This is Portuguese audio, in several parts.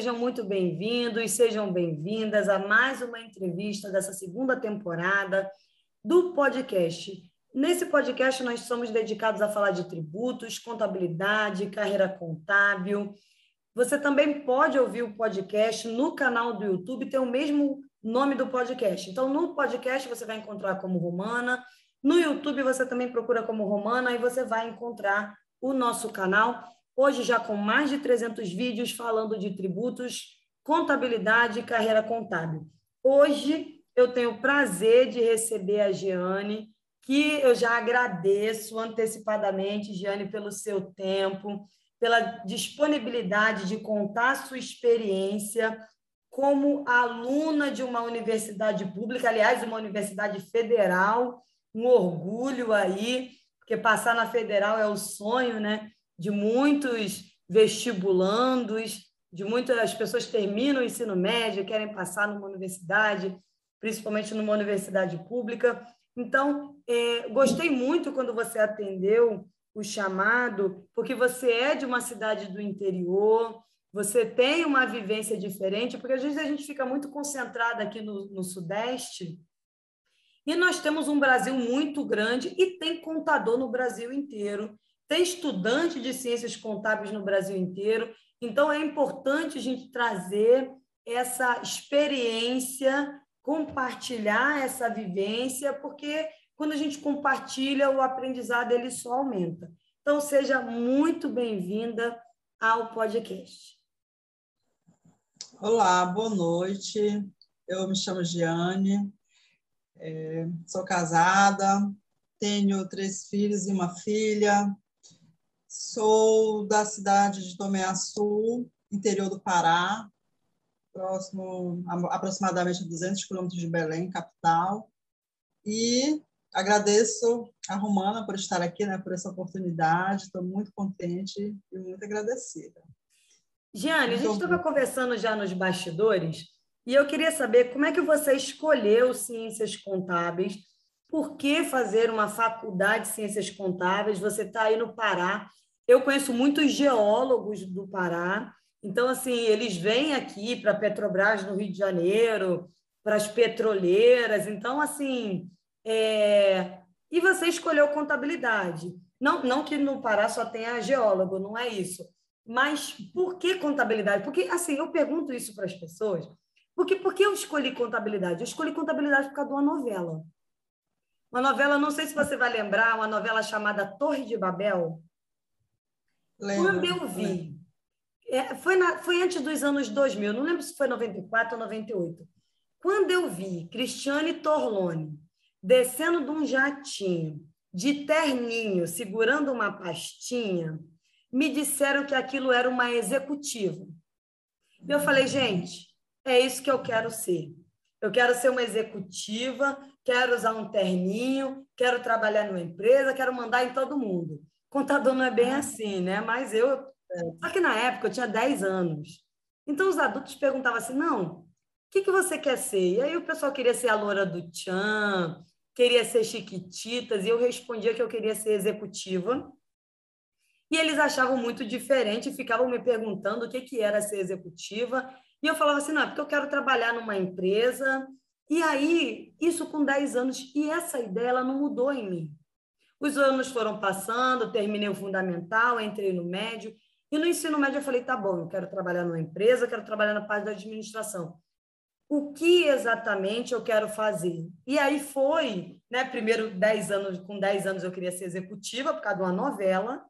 sejam muito bem-vindos, sejam bem-vindas a mais uma entrevista dessa segunda temporada do podcast. Nesse podcast, nós somos dedicados a falar de tributos, contabilidade, carreira contábil. Você também pode ouvir o podcast no canal do YouTube, tem o mesmo nome do podcast. Então, no podcast, você vai encontrar como Romana. No YouTube, você também procura como Romana e você vai encontrar o nosso canal. Hoje, já com mais de 300 vídeos falando de tributos, contabilidade e carreira contábil. Hoje, eu tenho o prazer de receber a Giane que eu já agradeço antecipadamente, Giane, pelo seu tempo, pela disponibilidade de contar sua experiência como aluna de uma universidade pública, aliás, uma universidade federal, um orgulho aí, porque passar na federal é o sonho, né, de muitos vestibulandos, de muitas pessoas que terminam o ensino médio, querem passar numa universidade, principalmente numa universidade pública. Então, é, gostei muito quando você atendeu o chamado, porque você é de uma cidade do interior, você tem uma vivência diferente, porque às vezes a gente fica muito concentrado aqui no, no Sudeste, e nós temos um Brasil muito grande e tem contador no Brasil inteiro, tem estudante de ciências contábeis no Brasil inteiro, então é importante a gente trazer essa experiência compartilhar essa vivência, porque quando a gente compartilha, o aprendizado ele só aumenta. Então, seja muito bem-vinda ao podcast. Olá, boa noite. Eu me chamo Giane, é, sou casada, tenho três filhos e uma filha, sou da cidade de Tomé Açu, interior do Pará, próximo, aproximadamente a 200 quilômetros de Belém, capital. E agradeço a Romana por estar aqui, né, por essa oportunidade. Estou muito contente e muito agradecida. Giane, a gente estava conversando já nos bastidores e eu queria saber como é que você escolheu ciências contábeis, por que fazer uma faculdade de ciências contábeis? Você está aí no Pará. Eu conheço muitos geólogos do Pará então, assim, eles vêm aqui para a Petrobras no Rio de Janeiro, para as petroleiras. Então, assim, é... e você escolheu contabilidade. Não, não que no Pará só tenha geólogo, não é isso. Mas por que contabilidade? Porque, assim, eu pergunto isso para as pessoas. Porque, por que eu escolhi contabilidade? Eu escolhi contabilidade por causa de uma novela. Uma novela, não sei se você vai lembrar, uma novela chamada Torre de Babel. Lembra, Quando eu vi é, foi, na, foi antes dos anos 2000, não lembro se foi 94 ou 98. Quando eu vi Cristiane Torlone descendo de um jatinho, de terninho, segurando uma pastinha, me disseram que aquilo era uma executiva. Eu falei, gente, é isso que eu quero ser. Eu quero ser uma executiva, quero usar um terninho, quero trabalhar numa empresa, quero mandar em todo mundo. Contador não é bem assim, né? Mas eu só que na época eu tinha 10 anos. Então os adultos perguntavam assim: não, o que, que você quer ser? E aí o pessoal queria ser a loura do Tchan, queria ser Chiquititas, e eu respondia que eu queria ser executiva. E eles achavam muito diferente, ficavam me perguntando o que, que era ser executiva. E eu falava assim: não, é porque eu quero trabalhar numa empresa. E aí, isso com 10 anos, e essa ideia ela não mudou em mim. Os anos foram passando, terminei o fundamental, entrei no médio, e no ensino médio eu falei, tá bom, eu quero trabalhar numa empresa, quero trabalhar na parte da administração. O que exatamente eu quero fazer? E aí foi, né, primeiro 10 anos, com 10 anos eu queria ser executiva por causa de uma novela,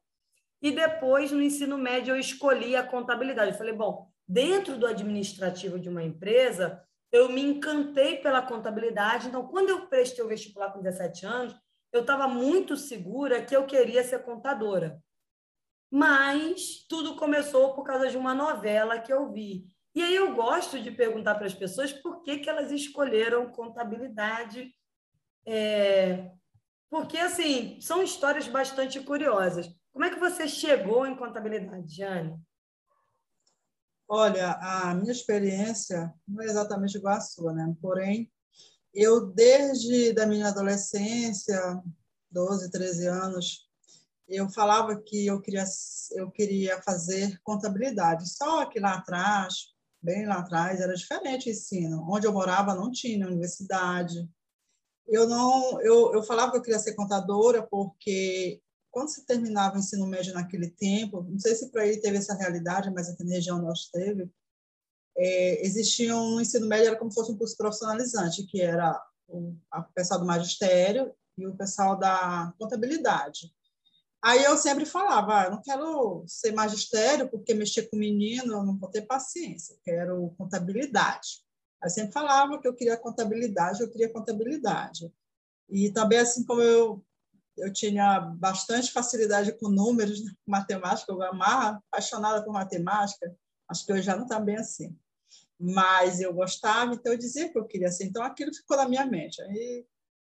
e depois no ensino médio eu escolhi a contabilidade. Eu falei, bom, dentro do administrativo de uma empresa, eu me encantei pela contabilidade, então quando eu prestei o vestibular com 17 anos, eu estava muito segura que eu queria ser contadora mas tudo começou por causa de uma novela que eu vi. E aí eu gosto de perguntar para as pessoas por que, que elas escolheram contabilidade. É... Porque, assim, são histórias bastante curiosas. Como é que você chegou em contabilidade, Jane? Olha, a minha experiência não é exatamente igual à sua, né? Porém, eu, desde da minha adolescência, 12, 13 anos, eu falava que eu queria, eu queria fazer contabilidade. Só que lá atrás, bem lá atrás, era diferente o ensino. Onde eu morava não tinha universidade. Eu não, eu, eu falava que eu queria ser contadora porque quando se terminava o ensino médio naquele tempo, não sei se para aí teve essa realidade, mas aqui na região nós teve, é, existia um ensino médio, era como se fosse um curso profissionalizante, que era o, o pessoal do magistério e o pessoal da contabilidade. Aí eu sempre falava, ah, não quero ser magistério, porque mexer com menino eu não vou ter paciência, quero contabilidade. Aí sempre falava que eu queria contabilidade, eu queria contabilidade. E também, assim como eu, eu tinha bastante facilidade com números, né, matemática, eu amava, apaixonada por matemática, acho que hoje já não está bem assim. Mas eu gostava, então eu dizia que eu queria ser. Então aquilo ficou na minha mente. Aí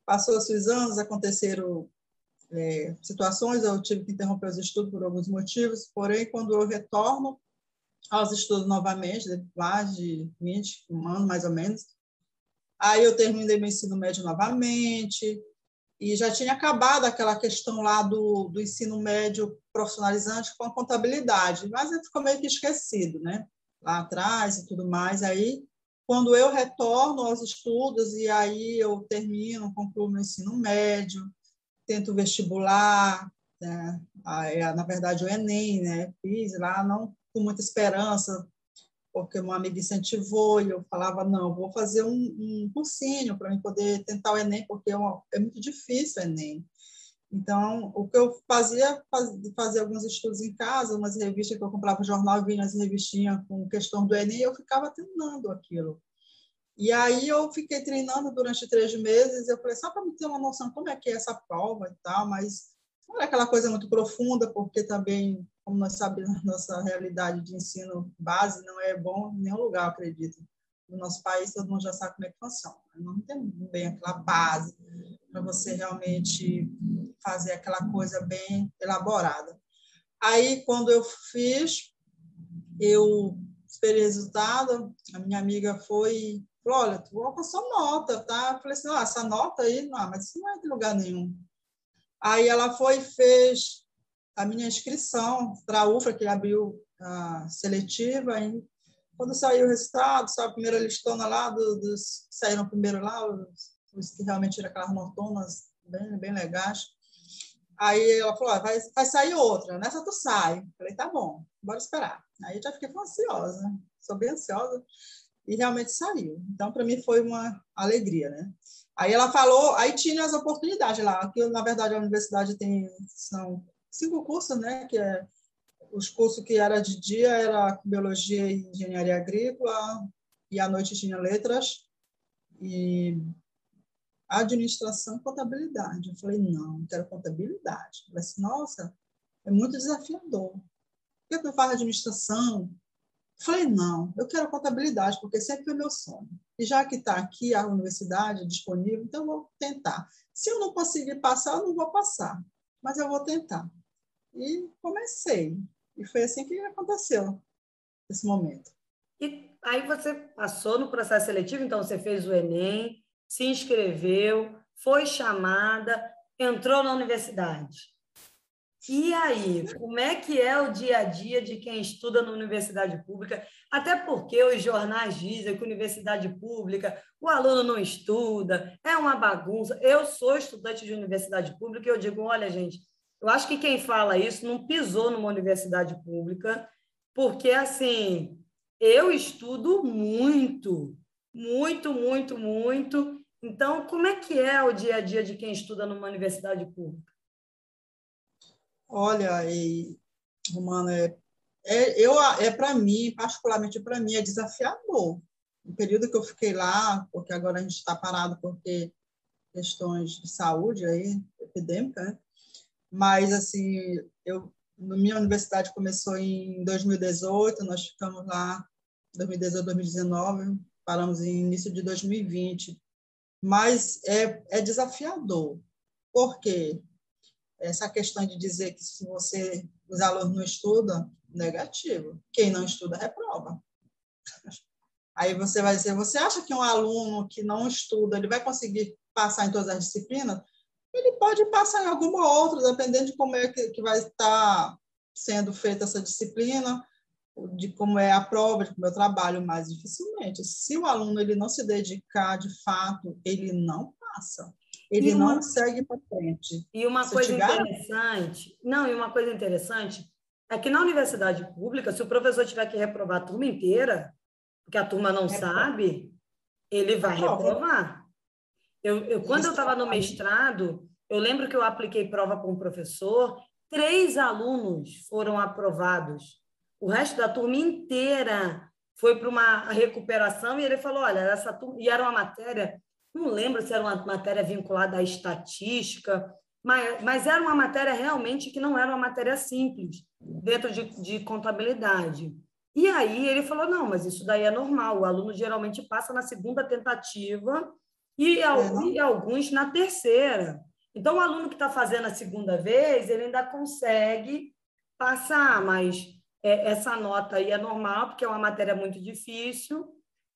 passou-se os anos, aconteceram é, situações, eu tive que interromper os estudos por alguns motivos, porém, quando eu retorno aos estudos novamente, mais de 20, um ano mais ou menos, aí eu terminei meu ensino médio novamente, e já tinha acabado aquela questão lá do, do ensino médio profissionalizante com a contabilidade, mas ficou meio que esquecido, né? Lá atrás e tudo mais. Aí, quando eu retorno aos estudos e aí eu termino, concluo meu ensino médio, tento vestibular, né? É, na verdade o Enem, né? Fiz lá, não com muita esperança, porque uma amiga incentivou e eu falava, não, vou fazer um, um cursinho para poder tentar o Enem, porque é, uma, é, muito difícil o Enem. Então, o que eu fazia, fazia alguns estudos em casa, umas revistas que eu comprava jornal, vinha as revistinhas com questão do Enem, eu ficava treinando aquilo. E aí eu fiquei treinando durante três meses, eu falei, só para ter uma noção como é que é essa prova e tal, mas não é aquela coisa muito profunda, porque também, como nós sabemos, nossa realidade de ensino base não é bom em nenhum lugar, acredito. No nosso país, todo mundo já sabe como é que funciona. Não tem bem aquela base para você realmente fazer aquela coisa bem elaborada. Aí, quando eu fiz, eu esperei resultado, a minha amiga foi falou, olha, tu alcançou nota, tá? Eu falei assim, ah, essa nota aí, não, mas isso não é de lugar nenhum. Aí ela foi fez a minha inscrição para a UFRA, que abriu a seletiva, e quando saiu o resultado, saiu a primeira listona lá, dos, dos saíram primeiro lá, os, os que realmente tiram aquelas notonas bem, bem legais. Aí ela falou, ah, vai, vai sair outra, nessa tu sai. Falei, tá bom, bora esperar. Aí já fiquei ansiosa, sou bem ansiosa e realmente saiu. Então, para mim, foi uma alegria, né? Aí ela falou, aí tinha as oportunidades lá, que na verdade a universidade tem, são cinco cursos, né? Que é, os cursos que era de dia era biologia e engenharia agrícola, e à noite tinha letras e administração e contabilidade. Eu falei, não, quero contabilidade. Eu falei assim, nossa, é muito desafiador. Por que eu faço administração? Falei, não, eu quero contabilidade, porque sempre foi meu sonho. E já que está aqui a universidade disponível, então eu vou tentar. Se eu não conseguir passar, eu não vou passar, mas eu vou tentar. E comecei. E foi assim que aconteceu, esse momento. E aí você passou no processo seletivo, então você fez o Enem, se inscreveu, foi chamada, entrou na universidade. E aí, como é que é o dia a dia de quem estuda na universidade pública? Até porque os jornais dizem que universidade pública, o aluno não estuda, é uma bagunça. Eu sou estudante de universidade pública e eu digo, olha, gente, eu acho que quem fala isso não pisou numa universidade pública, porque assim, eu estudo muito, muito, muito, muito. Então, como é que é o dia a dia de quem estuda numa universidade pública? Olha, e, Romana, é, é, eu, é para mim, particularmente para mim, é desafiador. O período que eu fiquei lá, porque agora a gente está parado porque questões de saúde aí, epidêmica, né? mas assim, eu, minha universidade começou em 2018, nós ficamos lá 2018, 2019, paramos em início de 2020. Mas é, é desafiador. Por quê? Essa questão de dizer que se você os alunos não estudam, negativo. Quem não estuda reprova. Aí você vai dizer, você acha que um aluno que não estuda, ele vai conseguir passar em todas as disciplinas? Ele pode passar em alguma outra, dependendo de como é que, que vai estar sendo feita essa disciplina. de como é a prova, de como eu trabalho, mais dificilmente. Se o aluno ele não se dedicar de fato, ele não passa. Ele uma, não segue para frente. E uma coisa interessante, não, e uma coisa interessante é que na universidade pública, se o professor tiver que reprovar a turma inteira, porque a turma não sabe, ele vai reprovar. Eu, eu quando eu estava no mestrado, eu lembro que eu apliquei prova com um professor, três alunos foram aprovados. O resto da turma inteira foi para uma recuperação e ele falou: olha, essa turma. E era uma matéria, não lembro se era uma matéria vinculada à estatística, mas, mas era uma matéria realmente que não era uma matéria simples, dentro de, de contabilidade. E aí ele falou: não, mas isso daí é normal, o aluno geralmente passa na segunda tentativa e, e alguns na terceira. Então, o aluno que está fazendo a segunda vez, ele ainda consegue passar, mas é, essa nota aí é normal, porque é uma matéria muito difícil,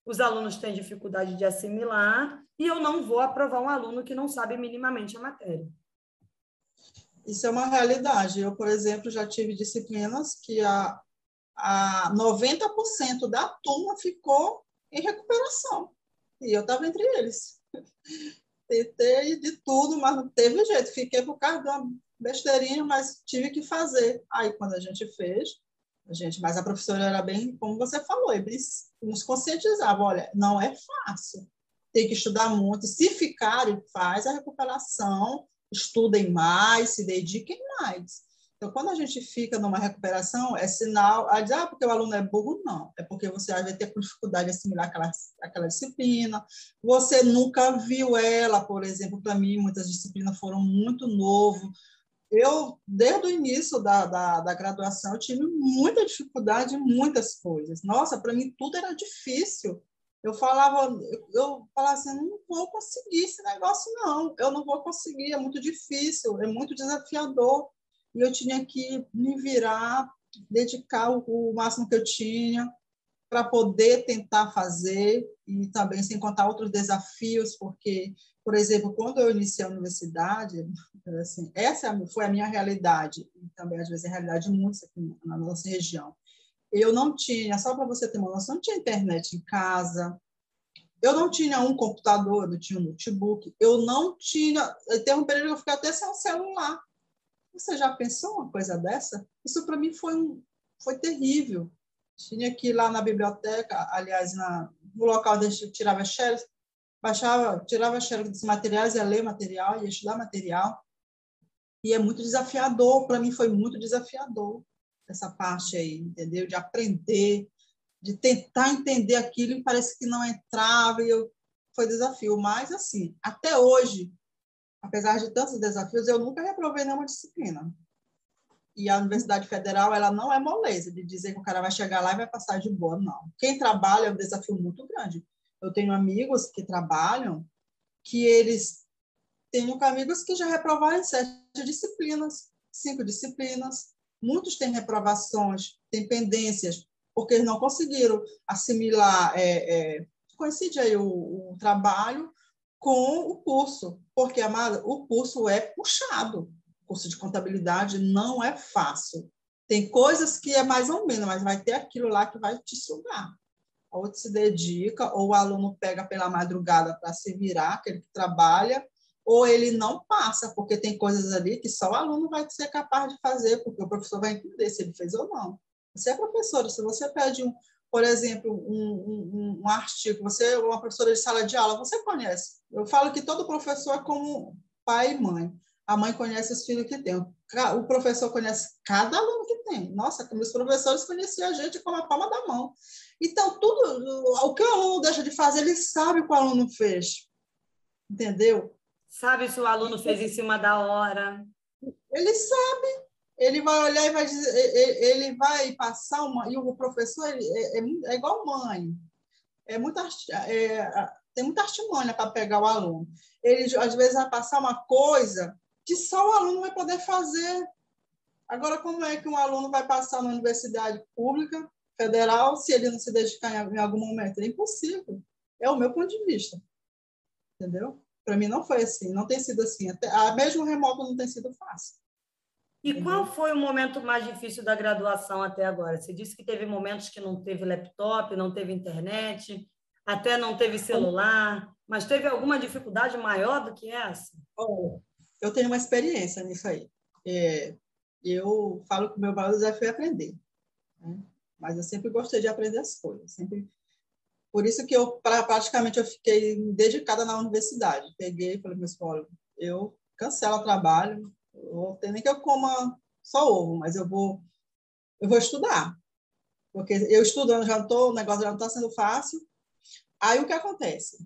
os alunos têm dificuldade de assimilar, e eu não vou aprovar um aluno que não sabe minimamente a matéria. Isso é uma realidade. Eu, por exemplo, já tive disciplinas que a, a 90% da turma ficou em recuperação, e eu estava entre eles tentei de tudo, mas não teve jeito. Fiquei por causa de uma besteirinha, mas tive que fazer. Aí, quando a gente fez, a gente, mas a professora era bem, como você falou, eles nos conscientizavam, olha, não é fácil, tem que estudar muito. Se ficarem, faz a recuperação, estudem mais, se dediquem mais. Então, quando a gente fica numa recuperação, é sinal, a dizer, ah, porque o aluno é burro, não. É porque você vai ter dificuldade de assimilar aquela, aquela disciplina, você nunca viu ela, por exemplo, para mim, muitas disciplinas foram muito novo. Eu, desde o início da, da, da graduação, tive muita dificuldade em muitas coisas. Nossa, para mim tudo era difícil. Eu falava, eu falava assim, não vou conseguir esse negócio, não. Eu não vou conseguir, é muito difícil, é muito desafiador e eu tinha que me virar, dedicar o, o máximo que eu tinha para poder tentar fazer e também sem contar outros desafios, porque, por exemplo, quando eu iniciei a universidade, assim, essa foi a minha realidade, e também às vezes a realidade de muitos aqui na nossa região. Eu não tinha, só para você ter uma noção, não tinha internet em casa, eu não tinha um computador, eu não tinha um notebook, eu não tinha, teve um período que eu fiquei até sem um celular, você já pensou uma coisa dessa? Isso para mim foi, um, foi terrível. Tinha que ir lá na biblioteca, aliás, na, no local onde a gente tirava xerox, baixava, tirava xerox dos materiais, ia ler material, ia estudar material. E é muito desafiador, para mim foi muito desafiador essa parte aí, entendeu? De aprender, de tentar entender aquilo e parece que não entrava, e eu, foi desafio. Mas, assim, até hoje, apesar de tantos desafios, eu nunca reprovei nenhuma disciplina. E a Universidade Federal, ela não é moleza de dizer que o cara vai chegar lá e vai passar de boa, não. Quem trabalha é um desafio muito grande. Eu tenho amigos que trabalham que eles tenho amigos que já reprovaram sete disciplinas, cinco disciplinas. Muitos têm reprovações, têm pendências, porque eles não conseguiram assimilar, é, é, coincide aí o, o trabalho com o curso, porque, amada, o curso é puxado. O curso de contabilidade não é fácil. Tem coisas que é mais ou menos, mas vai ter aquilo lá que vai te sugar. Ou se dedica, ou o aluno pega pela madrugada para se virar, aquele que trabalha, ou ele não passa, porque tem coisas ali que só o aluno vai ser capaz de fazer, porque o professor vai entender se ele fez ou não. Você é professora, se você pede um, por exemplo, um, um, um, artigo, você é uma professora de sala de aula, você conhece. Eu falo que todo professor é como pai e mãe. A mãe conhece os filhos que tem. O professor conhece cada aluno que tem. Nossa, meus professores conheciam a gente como a palma da mão. Então, tudo, o que o aluno deixa de fazer, ele sabe o que o aluno fez. Entendeu? Sabe se o aluno fez em cima da hora. Ele sabe ele vai olhar e vai dizer, ele vai passar uma. E o professor é, é, é igual mãe. É muita, é, tem muita artimanha para pegar o aluno. Ele, às vezes, vai passar uma coisa que só o aluno vai poder fazer. Agora, como é que um aluno vai passar na universidade pública, federal, se ele não se dedicar em algum momento? É impossível. É o meu ponto de vista. Entendeu? Para mim não foi assim, não tem sido assim. Até, mesmo o remoto não tem sido fácil. E qual foi o momento mais difícil da graduação até agora? Você disse que teve momentos que não teve laptop, não teve internet, até não teve celular, mas teve alguma dificuldade maior do que essa? Oh, eu tenho uma experiência nisso aí. É, eu falo que o meu maior desafio é aprender. Né? Mas eu sempre gostei de aprender as coisas. Sempre... Por isso que eu praticamente eu fiquei dedicada na universidade. Peguei e falei para escola, eu cancelo o trabalho, vou ter nem que eu coma só ovo, mas eu vou eu vou estudar. Porque eu estudando já estou, o negócio já não está sendo fácil. Aí o que acontece?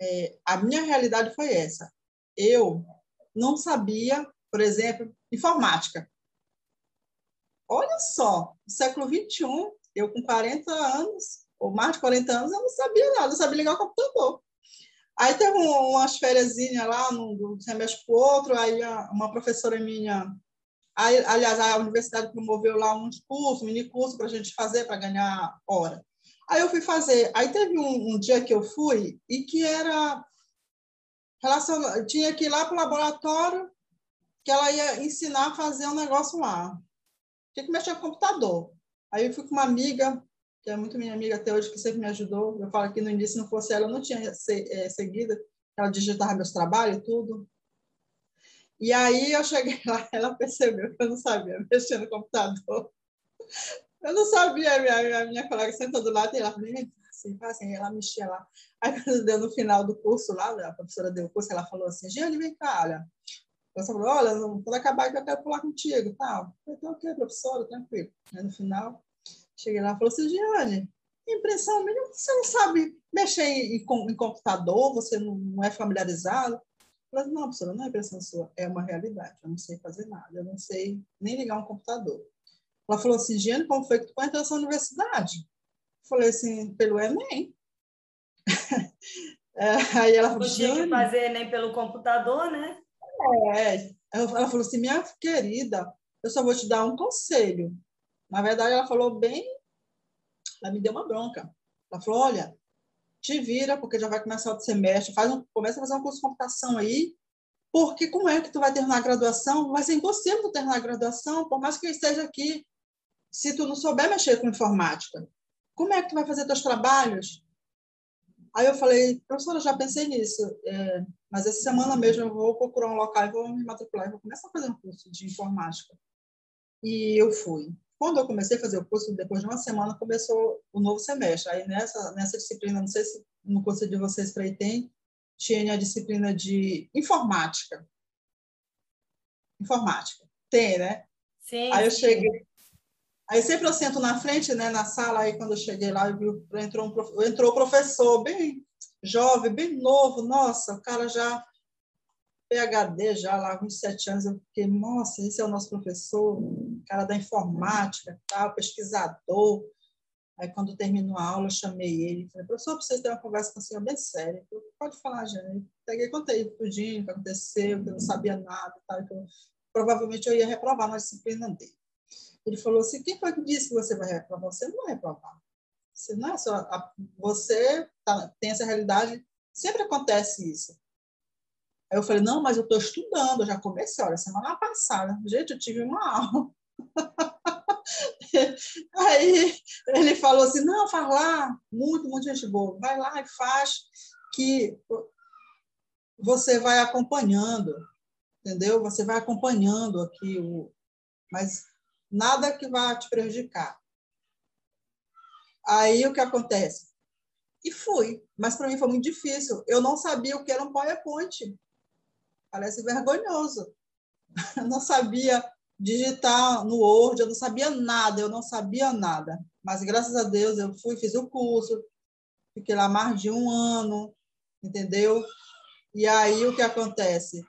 É, a minha realidade foi essa. Eu não sabia, por exemplo, informática. Olha só, no século XXI, eu com 40 anos, ou mais de 40 anos, eu não sabia nada, eu sabia ligar o computador. Aí teve umas férias lá, num semestre para o outro, aí uma professora minha, aí, aliás, a universidade promoveu lá uns cursos, mini curso para a gente fazer, para ganhar hora. Aí eu fui fazer. Aí teve um, um dia que eu fui e que era relacionado, tinha que ir lá para o laboratório que ela ia ensinar a fazer um negócio lá. Tinha que mexer com o computador. Aí eu fui com uma amiga, que é muito minha amiga até hoje, que sempre me ajudou. Eu falo que no início, se não fosse ela, eu não tinha é, seguido. Ela digitava meus trabalhos e tudo. E aí eu cheguei lá, ela percebeu que eu não sabia mexer no computador. Eu não sabia, minha, a minha colega sentou do lado e ela falou, assim, assim, ela mexia lá. Aí quando deu no final do curso lá, a professora deu o curso, ela falou assim, Giane, vem cá, olha. A professora falou, olha, quando acabar eu quero pular contigo, tal. Eu falei, ok, professora, tranquilo. Aí no final, cheguei lá e falou assim, Giane, impressão minha, você não sabe mexer em, em, em computador, você não, não é familiarizado. Eu falei, não, professora, não é impressão sua, é uma realidade, eu não sei fazer nada, eu não sei nem ligar um computador. Ela falou assim, Giane, como foi que tu entrou nessa universidade? Eu falei assim, pelo Enem. é, aí ela falou, Não tinha que fazer Enem pelo computador, né? É. Ela falou assim, minha querida, eu só vou te dar um conselho. Na verdade, ela falou bem, ela me deu uma bronca. Ela falou, olha, te vira, porque já vai começar o semestre, faz um, começa a fazer um curso de computação aí, porque como é que tu vai terminar a graduação? Vai ser impossível terminar a graduação, por mais que eu esteja aqui se tu não souber mexer com informática, como é que tu vai fazer teus trabalhos? Aí eu falei, professora, já pensei nisso, é, mas essa semana mesmo eu vou procurar um local e vou me matricular e vou começar a fazer um curso de informática. E eu fui. Quando eu comecei a fazer o curso, depois de uma semana, começou o novo semestre. Aí nessa, nessa disciplina, não sei se no curso de vocês para aí tem, tinha a disciplina de informática. Informática. Tem, né? Sim. Aí eu cheguei, Aí sempre eu sento na frente, né, na sala, aí quando eu cheguei lá, eu entrou, um, entrou o professor bem jovem, bem novo, nossa, o cara já PhD, já lá, 27 anos, eu fiquei, nossa, esse é o nosso professor, cara da informática, tal, pesquisador. Aí, quando terminou a aula, eu chamei ele, falei, professor, preciso ter uma conversa com o senhor bem séria. Pode falar, gente. Peguei, contei tudinho, o que aconteceu, que eu não sabia nada, tal, que eu, provavelmente eu ia reprovar na disciplina dele. Ele falou assim: quem foi que disse que você vai reprovar? Você não vai reprovar. Você não é só. A, você tá, tem essa realidade, sempre acontece isso. Aí eu falei: não, mas eu estou estudando, eu já comecei, olha, semana passada. Gente, eu tive uma aula. Aí ele falou assim: não, faz lá, muito, muito gente boa, vai lá e faz, que você vai acompanhando, entendeu? Você vai acompanhando aqui o. Mas nada que vá te prejudicar. Aí o que acontece? E fui, mas para mim foi muito difícil. Eu não sabia o que era um PowerPoint. Parece vergonhoso. Eu não sabia digitar no Word, eu não sabia nada, eu não sabia nada. Mas graças a Deus eu fui, fiz o curso, fiquei lá mais de um ano, entendeu? E aí o que acontece?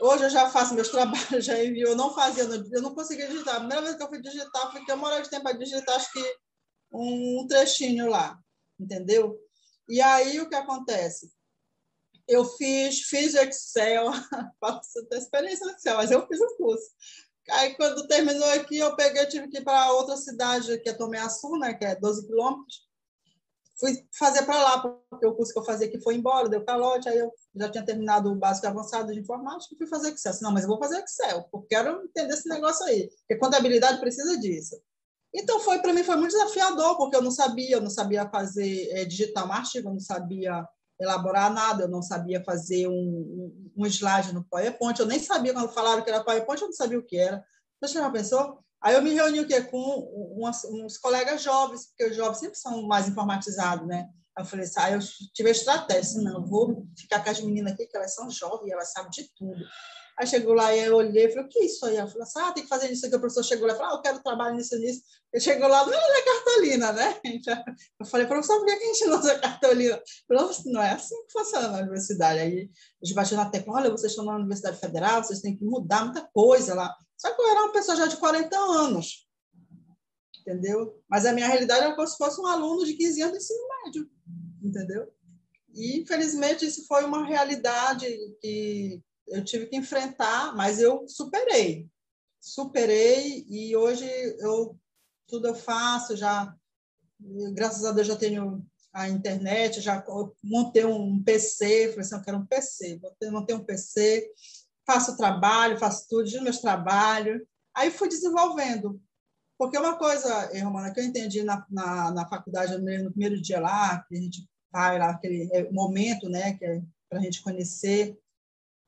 Hoje eu já faço meus trabalhos, já envio. Eu não fazia, eu não conseguia digitar. A primeira vez que eu fui digitar, fiquei uma hora de tempo para digitar, acho que um trechinho lá, entendeu? E aí o que acontece? Eu fiz, fiz Excel, faço experiência no Excel, mas eu fiz o curso. Aí, quando terminou aqui, eu peguei, tive que ir para outra cidade, que é Tomeaçu, né, que é 12 quilômetros. Fui fazer para lá, porque o curso que eu fazia aqui foi embora, deu calote, aí eu já tinha terminado o básico avançado de informática e fui fazer Excel. Não, mas eu vou fazer Excel, porque quero entender esse negócio aí, porque contabilidade precisa disso. Então, foi para mim foi muito desafiador, porque eu não sabia, eu não sabia fazer, é, digitar um artigo, eu não sabia elaborar nada, eu não sabia fazer um, um, um slide no PowerPoint, eu nem sabia quando falaram que era PowerPoint, eu não sabia o que era. Você já pensou? Aí eu me reuni o quê? com umas, uns colegas jovens, porque os jovens sempre são mais informatizados, né? Aí eu falei assim, aí eu tive a estratégia, não, eu vou ficar com as meninas aqui, que elas são jovens, elas sabem de tudo. Aí chegou lá e eu olhei e falei, o que é isso aí? Ela falou assim, ah, tem que fazer isso aqui. O professor chegou lá e falou, ah, eu quero trabalhar nisso nisso. Ele chegou lá, não é cartolina, né? Eu falei, professor, por que a gente não usa cartolina? Falou, não é assim que funciona na universidade. Aí a gente bateu na tecla, olha, vocês estão na Universidade Federal, vocês têm que mudar muita coisa lá. Só que eu era uma pessoa já de 40 anos, entendeu? Mas a minha realidade era como se fosse um aluno de 15 anos de ensino médio, entendeu? E, infelizmente, isso foi uma realidade que eu tive que enfrentar, mas eu superei. Superei e hoje eu tudo eu faço, já graças a Deus já tenho a internet, já montei um PC, falei assim, eu quero um PC, montei um PC, faço trabalho, faço tudo, de meus trabalhos. Aí fui desenvolvendo. Porque uma coisa, eh, Romana, que eu entendi na, na, na faculdade, no primeiro dia lá, que a gente vai lá, aquele eh, momento, né, que é para a gente conhecer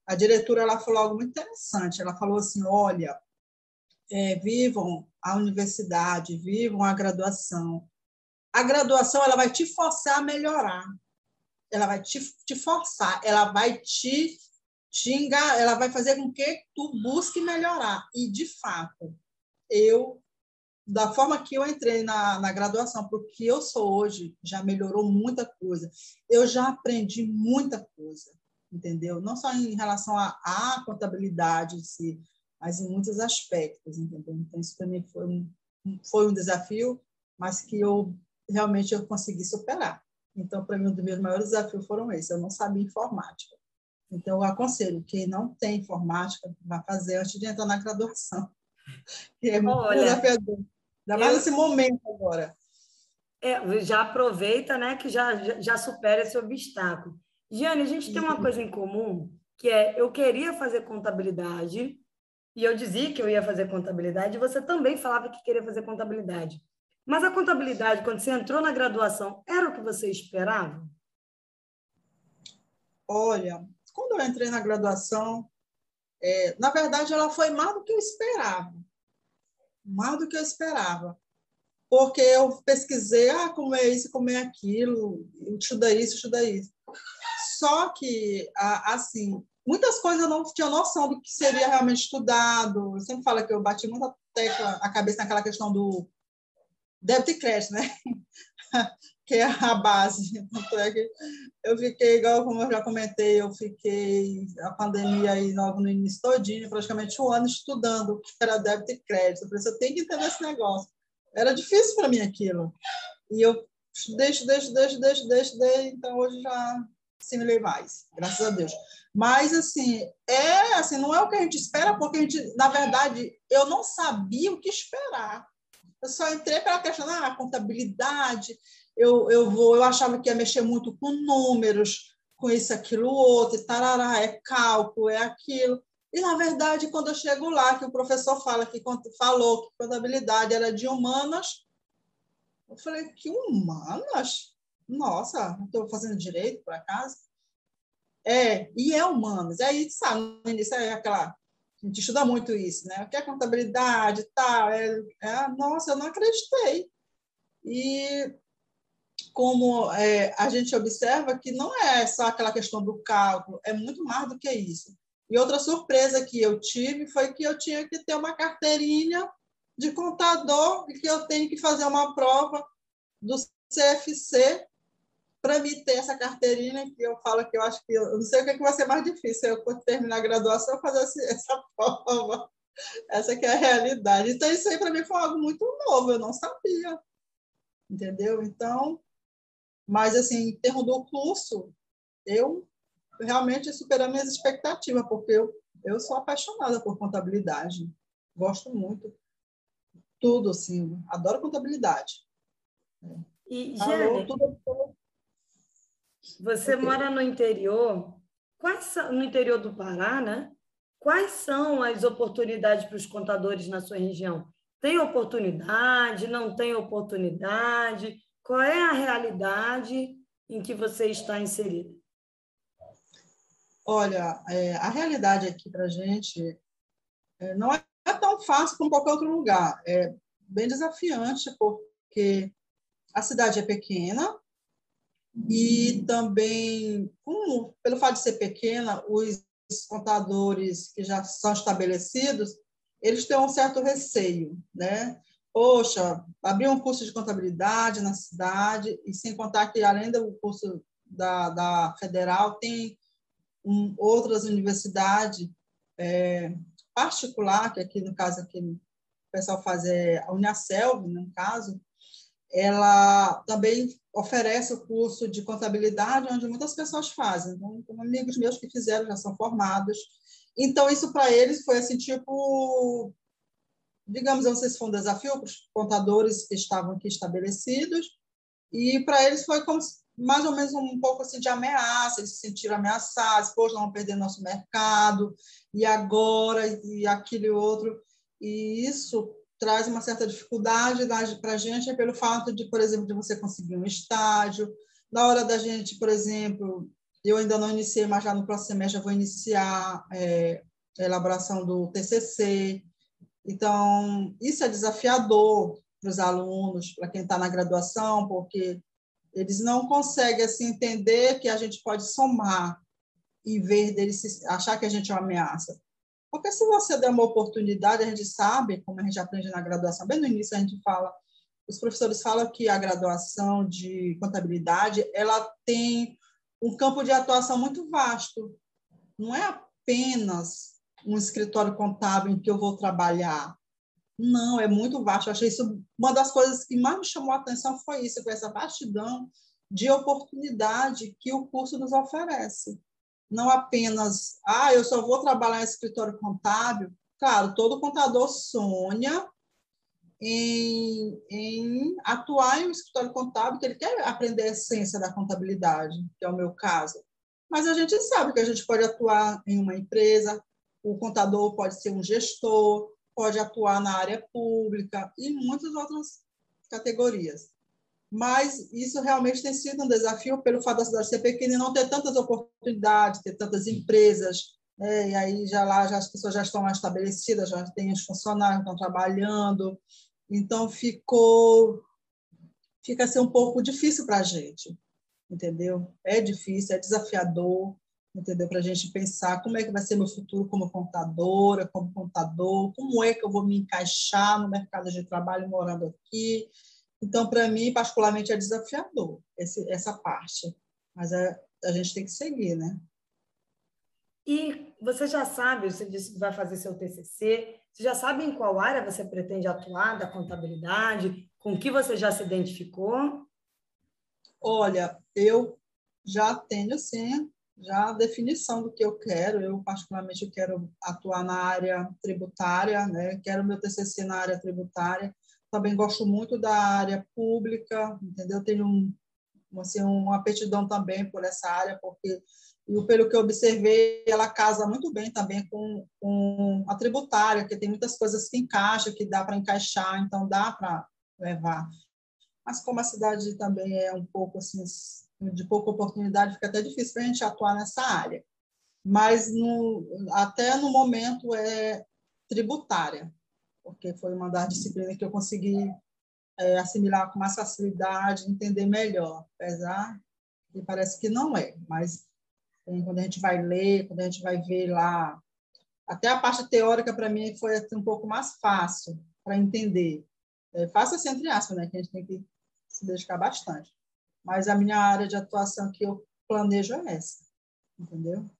a diretora ela falou algo muito interessante. Ela falou assim: olha, é, vivam a universidade, vivam a graduação. A graduação ela vai te forçar a melhorar. Ela vai te, te forçar, ela vai te, te engar, ela vai fazer com que tu busque melhorar. E, de fato, eu, da forma que eu entrei na, na graduação, para o que eu sou hoje, já melhorou muita coisa. Eu já aprendi muita coisa entendeu? Não só em relação à, à contabilidade em si, mas em muitos aspectos, entendeu? Então, isso também foi um, foi um desafio, mas que eu realmente eu consegui superar. Então, para mim, um dos meus maiores desafios foram esses. Eu não sabia informática. Então, eu aconselho quem não tem informática, vá fazer antes de entrar na graduação. Que é muito Olha, desafiador. Ainda mais eu... nesse momento agora. É, já aproveita, né, que já, já supera esse obstáculo. Giane, a gente tem uma coisa em comum, que é eu queria fazer contabilidade, e eu dizia que eu ia fazer contabilidade, e você também falava que queria fazer contabilidade. Mas a contabilidade, quando você entrou na graduação, era o que você esperava? Olha, quando eu entrei na graduação, é, na verdade, ela foi mais do que eu esperava. Mais do que eu esperava. Porque eu pesquisei, ah, como é isso, como é aquilo, estuda isso, estuda isso. Só que, assim, muitas coisas eu não tinha noção do que seria realmente estudado. Eu sempre falo que eu bati muita tecla, a cabeça naquela questão do débito e crédito, né? que é a base. É eu fiquei, igual como eu já comentei, eu fiquei a pandemia aí logo no início todinho, praticamente um ano estudando o que era débito e crédito. Eu falei, eu tenho que entender esse negócio. Era difícil para mim aquilo. E eu deixo, deixo, deixo, deixo, deixo, deixo, então hoje já assimilei mais, graças a Deus. Mas, assim, é assim, não é o que a gente espera, porque a gente, na verdade, eu não sabia o que esperar. Eu só entrei pela questão da ah, contabilidade, eu, eu, vou, eu achava que ia mexer muito com números, com isso, aquilo, outro, tarará, é cálculo, é aquilo. E, na verdade, quando eu chego lá, que o professor fala que falou que contabilidade era de humanas, eu falei, que humanas? nossa, estou fazendo direito por acaso? É, e é humanos. Aí, sabe, no início é aquela. A gente estuda muito isso, né? O que é contabilidade e tal? É, é, nossa, eu não acreditei. E como é, a gente observa que não é só aquela questão do cálculo, é muito mais do que isso. E outra surpresa que eu tive foi que eu tinha que ter uma carteirinha de contador e que eu tenho que fazer uma prova do CFC para mim ter essa carteirinha que eu falo que eu acho que eu não sei o que, é que vai ser mais difícil eu terminar a graduação fazer essa prova. Essa que é a realidade. Então isso aí para mim foi algo muito novo eu não sabia. Entendeu? Então mas assim em termos do curso eu realmente superei minhas expectativas porque eu eu sou apaixonada por contabilidade gosto muito tudo assim adoro contabilidade E, Alô, tudo Você okay. mora no interior. Quais no interior do Pará, né? Quais são as oportunidades para os contadores na sua região? Tem oportunidade? Não tem oportunidade? Qual é a realidade em que você está inserido? Olha, é, a realidade aqui para a gente é, não é tão fácil como qualquer outro lugar. É bem desafiante, porque a cidade é pequena e também, como, pelo fato de ser pequena, os contadores que já são estabelecidos, eles têm um certo receio, né? Poxa, abrir um curso de contabilidade na cidade, e sem contar que, além do curso da, da federal, tem um, outras universidades é, particular, que aqui, no caso, aqui, o pessoal faz é a Uniaselv, no caso, ela também oferece o curso de contabilidade, onde muitas pessoas fazem. Então, tem amigos meus que fizeram, já são formados. Então, isso para eles foi assim, tipo, digamos, eu não sei se foi um desafio para os contadores que estavam aqui estabelecidos, e para eles foi como mais ou menos um pouco assim de ameaça, eles se sentiram ameaçados, poxa, vamos perder nosso mercado, e agora, e aquele outro. E isso traz uma certa dificuldade para a gente pelo fato de, por exemplo, de você conseguir um estágio. Na hora da gente, por exemplo, eu ainda não iniciei, mas já no próximo semestre já vou iniciar é, a elaboração do TCC. Então, isso é desafiador para os alunos, para quem está na graduação, porque eles não conseguem assim, entender que a gente pode somar em vez deles achar que a gente é uma ameaça. Porque se você der uma oportunidade, a gente sabe, como a gente aprende na graduação, bem no início a gente fala, os professores falam que a graduação de contabilidade, ela tem um campo de atuação muito vasto. Não é apenas um escritório contábil em que eu vou trabalhar. Não, é muito vasto. Eu achei isso uma das coisas que mais me chamou a atenção foi isso, foi essa vastidão de oportunidade que o curso nos oferece não apenas, ah, eu só vou trabalhar em escritório contábil. Claro, todo contador sonha em, em atuar em um escritório contábil, que ele quer aprender a essência da contabilidade, que é o meu caso. Mas a gente sabe que a gente pode atuar em uma empresa, o contador pode ser um gestor, pode atuar na área pública e muitas outras categorias mas isso realmente tem sido um desafio pelo fato da cidade ser pequena e não ter tantas oportunidades, ter tantas empresas, né? e aí já lá já, as pessoas já estão estabelecidas, já têm os funcionários, estão trabalhando, então ficou fica ser um pouco difícil para a gente, entendeu? É difícil, é desafiador, entendeu? Para a gente pensar como é que vai ser meu futuro como contadora, como contador, como é que eu vou me encaixar no mercado de trabalho morando aqui, então, para mim, particularmente, é desafiador esse, essa parte. Mas a, a gente tem que seguir, né? E você já sabe, você disse que vai fazer seu TCC, você já sabe em qual área você pretende atuar da contabilidade? Com que você já se identificou? Olha, eu já tenho, sim, já a definição do que eu quero. Eu, particularmente, quero atuar na área tributária, né? quero meu TCC na área tributária também gosto muito da área pública, entendeu? Tenho um, assim, uma aptidão também por essa área, porque, e pelo que eu observei, ela casa muito bem também com, com a tributária, que tem muitas coisas que encaixam, que dá para encaixar, então dá para levar. Mas como a cidade também é um pouco assim, de pouca oportunidade, fica até difícil para a gente atuar nessa área. Mas no, até no momento é tributária, porque foi uma das disciplinas que eu consegui é, assimilar com mais facilidade, entender melhor, apesar que parece que não é, mas quando a gente vai ler, quando a gente vai ver lá, até a parte teórica para mim foi assim, um pouco mais fácil para entender. É, fácil assim, entre aspas, né, que a gente tem que se dedicar bastante. Mas a minha área de atuação que eu planejo é essa, entendeu?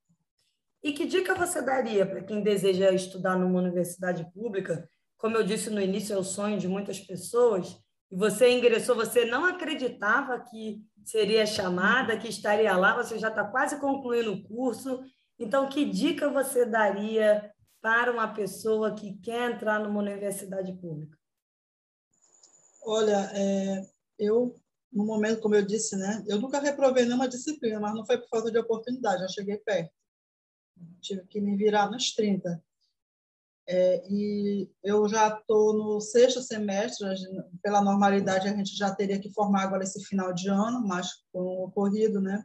E que dica você daria para quem deseja estudar numa universidade pública como eu disse no início, é o sonho de muitas pessoas. E você ingressou, você não acreditava que seria chamada, que estaria lá, você já está quase concluindo o curso. Então, que dica você daria para uma pessoa que quer entrar numa universidade pública? Olha, é, eu no momento, como eu disse, né? Eu nunca reprovei nenhuma disciplina, mas não foi por falta de oportunidade, já cheguei perto. Tive que me virar nos 30. É, e eu já estou no sexto semestre, pela normalidade a gente já teria que formar agora esse final de ano, mas com o ocorrido, né?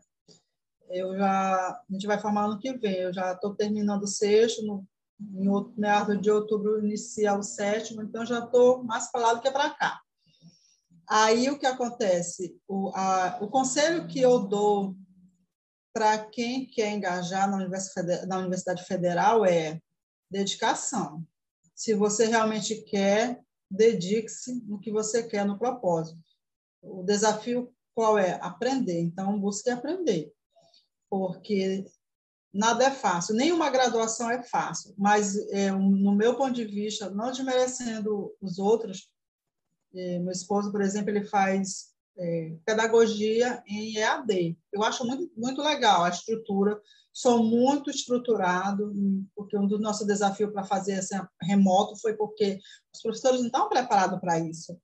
Eu já, a gente vai formar ano que vem, eu já estou terminando o sexto, no, em meados de outubro inicia o sétimo, então já estou mais para lá do que para cá. Aí o que acontece? O, a, o conselho que eu dou para quem quer engajar na Universidade, na Universidade Federal é dedicação. Se você realmente quer, dedique-se no que você quer, no propósito. O desafio qual é? Aprender. Então, busque aprender. Porque nada é fácil, nenhuma graduação é fácil, mas é, no meu ponto de vista, não desmerecendo os outros, é, meu esposo, por exemplo, ele faz é, pedagogia em EAD. Eu acho muito, muito legal a estrutura, sou muito estruturado, porque um dos nossos desafios para fazer esse remoto foi porque os professores não estavam preparados para isso.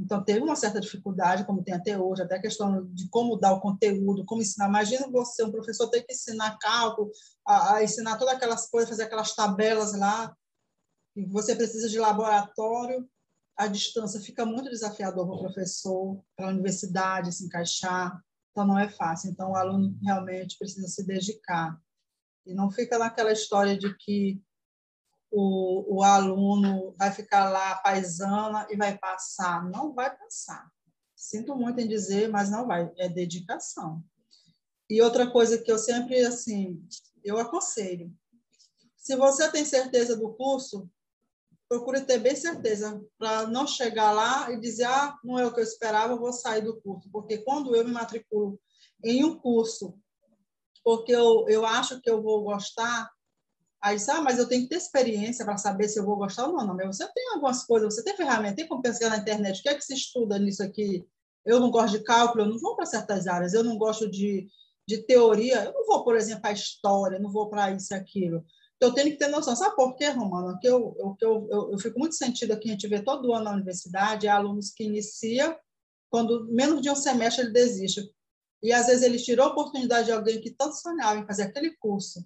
Então, teve uma certa dificuldade, como tem até hoje, até a questão de como dar o conteúdo, como ensinar. Imagina você, um professor, ter que ensinar cálculo, a, a ensinar todas aquelas coisas, fazer aquelas tabelas lá, e você precisa de laboratório, a distância fica muito desafiador para o professor, para a universidade se encaixar, então não é fácil. Então, o aluno realmente precisa se dedicar. E não fica naquela história de que o, o aluno vai ficar lá paisana e vai passar. Não vai passar. Sinto muito em dizer, mas não vai. É dedicação. E outra coisa que eu sempre, assim, eu aconselho. Se você tem certeza do curso, procure ter bem certeza, para não chegar lá e dizer, ah, não é o que eu esperava, eu vou sair do curso. Porque quando eu me matriculo em um curso, porque eu, eu acho que eu vou gostar, aí diz, ah, mas eu tenho que ter experiência para saber se eu vou gostar ou não. Não, mas você tem algumas coisas, você tem ferramenta, tem como pesquisar na internet, o que é que se estuda nisso aqui? Eu não gosto de cálculo, eu não vou para certas áreas, eu não gosto de, de teoria, eu não vou, por exemplo, para história, não vou para isso e aquilo. Eu tenho que ter noção. Sabe por quê, Romana? Que eu, eu, eu, eu, fico muito sentido aqui, a gente vê todo ano na universidade, alunos que iniciam, quando menos de um semestre ele desiste. E, às vezes, ele tirou a oportunidade de alguém que tanto sonhava em fazer aquele curso,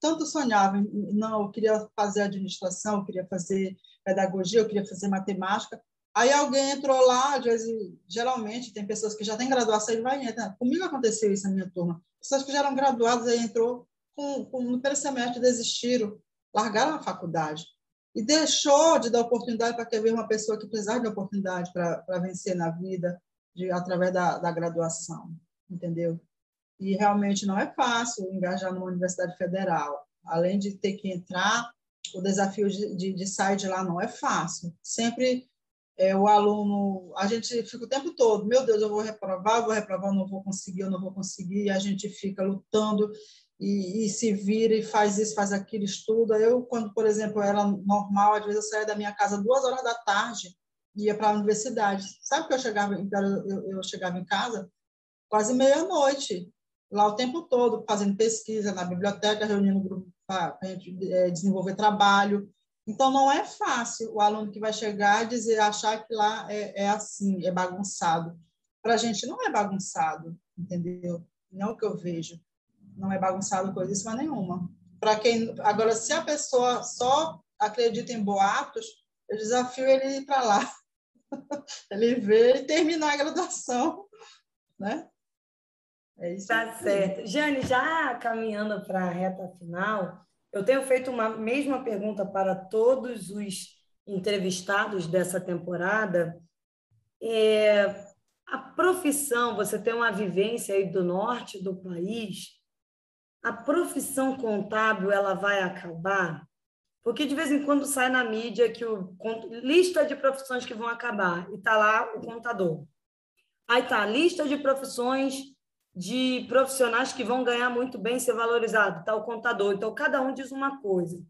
tanto sonhava em, não, eu queria fazer administração, eu queria fazer pedagogia, eu queria fazer matemática. Aí alguém entrou lá, às vezes, geralmente, tem pessoas que já têm graduação e vai entrar. Comigo aconteceu isso na minha turma. Pessoas que já eram graduadas, aí entrou com, com, no primeiro semestre desistiram, largaram a faculdade. E deixou de dar oportunidade para querer uma pessoa que precisava de oportunidade para vencer na vida, de, através da, da graduação, entendeu? E realmente não é fácil engajar numa universidade federal. Além de ter que entrar, o desafio de, de, de sair de lá não é fácil. Sempre é, o aluno, a gente fica o tempo todo, meu Deus, eu vou reprovar, vou reprovar, não vou conseguir, eu não vou conseguir, e a gente fica lutando e, e, se vira e faz isso, faz aquilo, estuda. Eu, quando, por exemplo, era normal, às vezes eu saía da minha casa duas horas da tarde e ia para a universidade. Sabe que eu chegava, eu, chegava em casa quase meia-noite, lá o tempo todo, fazendo pesquisa na biblioteca, reunindo grupo para é, desenvolver trabalho. Então, não é fácil o aluno que vai chegar dizer, achar que lá é, é assim, é bagunçado. Para a gente não é bagunçado, entendeu? Não é o que eu vejo não é bagunçado coisíssima nenhuma. Para quem agora, se a pessoa só acredita em boatos, eu desafio ele ir para lá, ele ver e terminar a graduação, né? É isso. Tá certo. Jane, já caminhando para a reta final, eu tenho feito uma mesma pergunta para todos os entrevistados dessa temporada. É, a profissão, você tem uma vivência aí do norte do país, a profissão contábil ela vai acabar? Porque de vez em quando sai na mídia que o lista de profissões que vão acabar e está lá o contador. Aí tá lista de profissões de profissionais que vão ganhar muito bem, ser valorizado, está o contador. Então cada um diz uma coisa.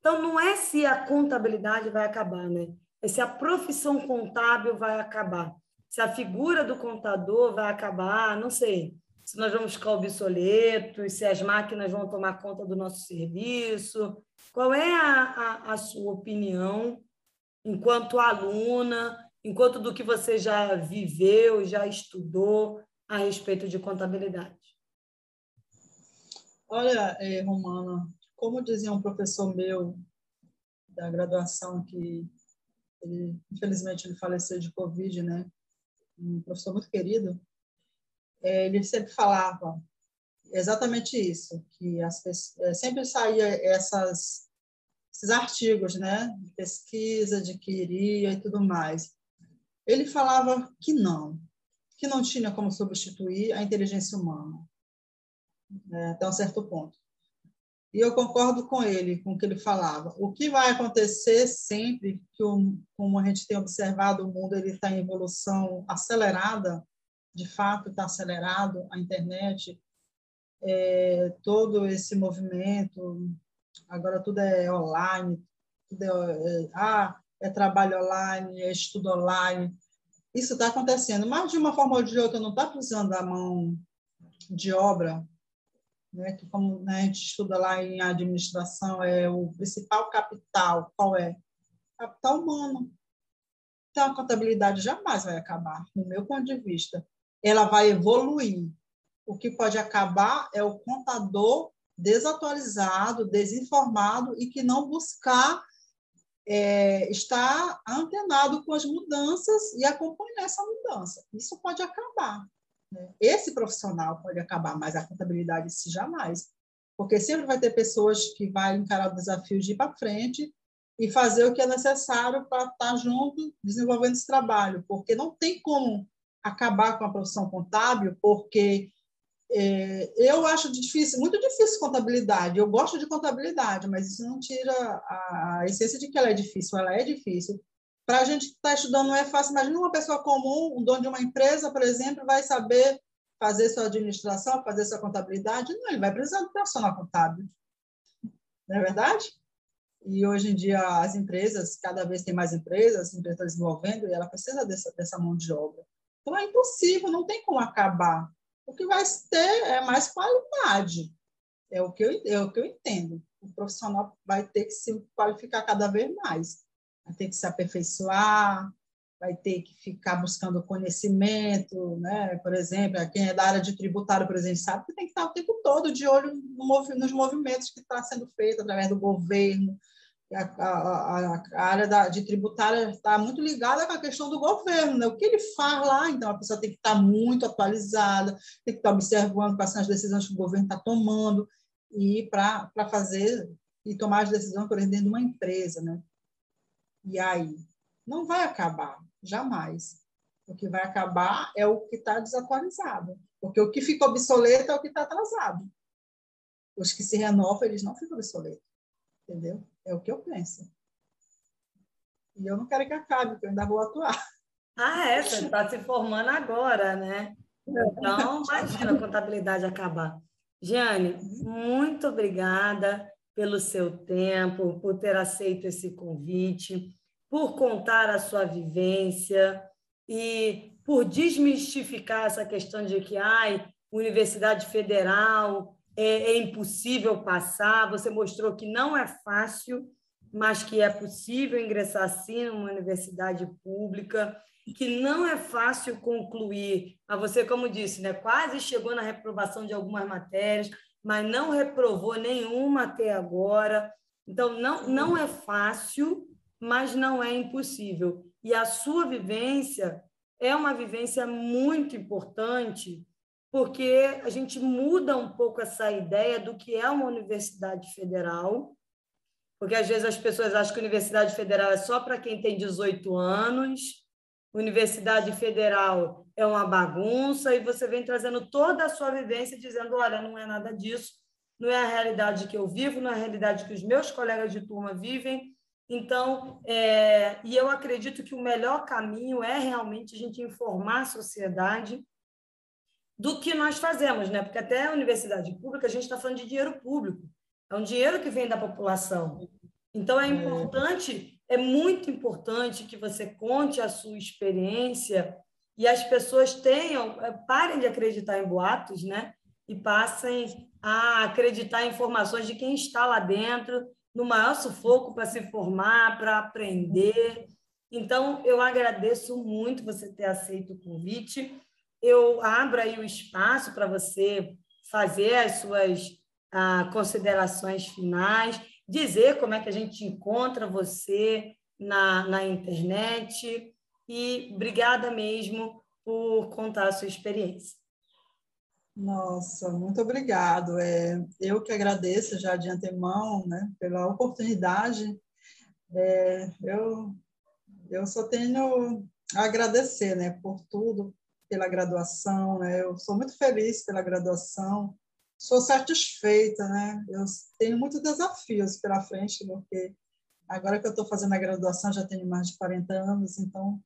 Então não é se a contabilidade vai acabar, né? É se a profissão contábil vai acabar. Se a figura do contador vai acabar, não sei se nós vamos ficar obsoletos, se as máquinas vão tomar conta do nosso serviço. Qual é a, a, a sua opinião enquanto aluna enquanto do que você já viveu, já estudou a respeito de contabilidade? Olha, eh, Romana, como dizia um professor meu da graduação que ele, infelizmente ele faleceu de covid, né? Um professor muito querido. É, ele sempre falava exatamente isso, que as pessoas, sempre saía essas esses artigos, né, de pesquisa, de e tudo mais. Ele falava que não, que não tinha como substituir a inteligência humana, né, até um certo ponto. E eu concordo com ele, com o que ele falava. O que vai acontecer sempre, que o, como a gente tem observado, o mundo ele está em evolução acelerada, de fato está acelerado, a internet, é, todo esse movimento, agora tudo é online, tudo é, é, ah, é trabalho online, é estudo online. Isso está acontecendo, mas de uma forma ou de outra não está precisando da mão de obra né, que como né, a gente estuda lá em administração, é o principal capital, qual é? Capital humano. Então, a contabilidade jamais vai acabar, no meu ponto de vista. Ela vai evoluir. O que pode acabar é o contador desatualizado, desinformado e que não buscar é, estar antenado com as mudanças e acompanhar essa mudança. Isso pode acabar. Né? Esse profissional pode acabar, mas a contabilidade se jamais. Porque sempre vai ter pessoas que vão encarar o desafio de ir para frente e fazer o que é necessário para estar junto, desenvolvendo esse trabalho. Porque não tem como acabar com a profissão contábil, porque é, eu acho difícil, muito difícil contabilidade. Eu gosto de contabilidade, mas isso não tira a, a essência de que ela é difícil. Ela é difícil. Para a gente que está estudando não é fácil. Imagina uma pessoa comum, um dono de uma empresa, por exemplo, vai saber fazer sua administração, fazer sua contabilidade. Não, ele vai precisar de profissional contábil. Não é verdade? E hoje em dia as empresas, cada vez tem mais empresas, as empresas estão desenvolvendo e ela precisa dessa, dessa mão de obra. Então é impossível, não tem como acabar. O que vai ter é mais qualidade. É o que eu, é o que eu entendo. O profissional vai ter que se qualificar cada vez mais vai ter que se aperfeiçoar, vai ter que ficar buscando conhecimento, né? Por exemplo, quem é da área de tributário, por exemplo, sabe que tem que estar o tempo todo de olho nos movimentos que está sendo feito através do governo. A, a, a, área da, de tributária está muito ligada com a questão do governo, né? O que ele faz lá, então a pessoa tem que estar muito atualizada, tem que estar observando quais são as decisões que o governo está tomando e para fazer e tomar as decisões, por exemplo, dentro de uma empresa, né? E aí? Não vai acabar, jamais. O que vai acabar é o que está desatualizado. Porque o que fica obsoleto é o que está atrasado. Os que se renovam, eles não ficam obsoletos. Entendeu? É o que eu penso. E eu não quero que acabe, porque eu ainda vou atuar. Ah, é? Você está se formando agora, né? Então, imagina a contabilidade acabar. Giane, muito obrigada pelo seu tempo, por ter aceito esse convite, por contar a sua vivência e por desmistificar essa questão de que ai, Universidade Federal é, é impossível passar. Você mostrou que não é fácil, mas que é possível ingressar sim numa universidade pública, que não é fácil concluir. A você, como disse, né, quase chegou na reprovação de algumas matérias, mas não reprovou nenhuma até agora. Então, não, não é fácil, mas não é impossível. E a sua vivência é uma vivência muito importante, porque a gente muda um pouco essa ideia do que é uma universidade federal, porque às vezes as pessoas acham que universidade federal é só para quem tem 18 anos, Universidade Federal é uma bagunça e você vem trazendo toda a sua vivência dizendo, olha, não é nada disso, não é a realidade que eu vivo, não é a realidade que os meus colegas de turma vivem. Então, é, e eu acredito que o melhor caminho é realmente a gente informar a sociedade do que nós fazemos, né? Porque até a universidade pública a gente está falando de dinheiro público, é um dinheiro que vem da população. Então é, é. importante é muito importante que você conte a sua experiência e as pessoas tenham, eh, parem de acreditar em boatos, né? E passem a acreditar em informações de quem está lá dentro, no maior sufoco para se formar, para aprender. Então, eu agradeço muito você ter aceito o convite. Eu abro aí o espaço para você fazer as suas ah, considerações finais, dizer como é que a gente encontra você na, na internet. E obrigada mesmo por contar a sua experiência. Nossa, muito obrigado. É, eu que agradeço já de antemão né, pela oportunidade. É, eu, eu só tenho a agradecer né, por tudo, pela graduação. Né, eu sou muito feliz pela graduação, sou satisfeita. Né, eu tenho muitos desafios pela frente, porque agora que eu estou fazendo a graduação já tenho mais de 40 anos, então,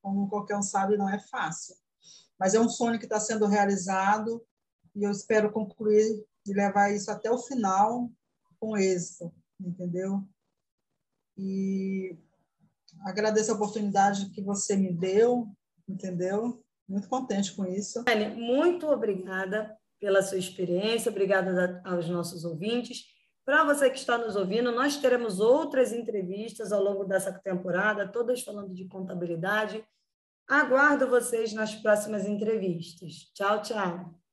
como qualquer um sabe, não é fácil mas é um sonho que está sendo realizado e eu espero concluir e levar isso até o final com êxito, entendeu? E agradeço a oportunidade que você me deu, entendeu? Muito contente com isso. Anne, muito obrigada pela sua experiência, obrigada aos nossos ouvintes. Para você que está nos ouvindo, nós teremos outras entrevistas ao longo dessa temporada, todas falando de contabilidade Aguardo vocês nas próximas entrevistas. Tchau, tchau.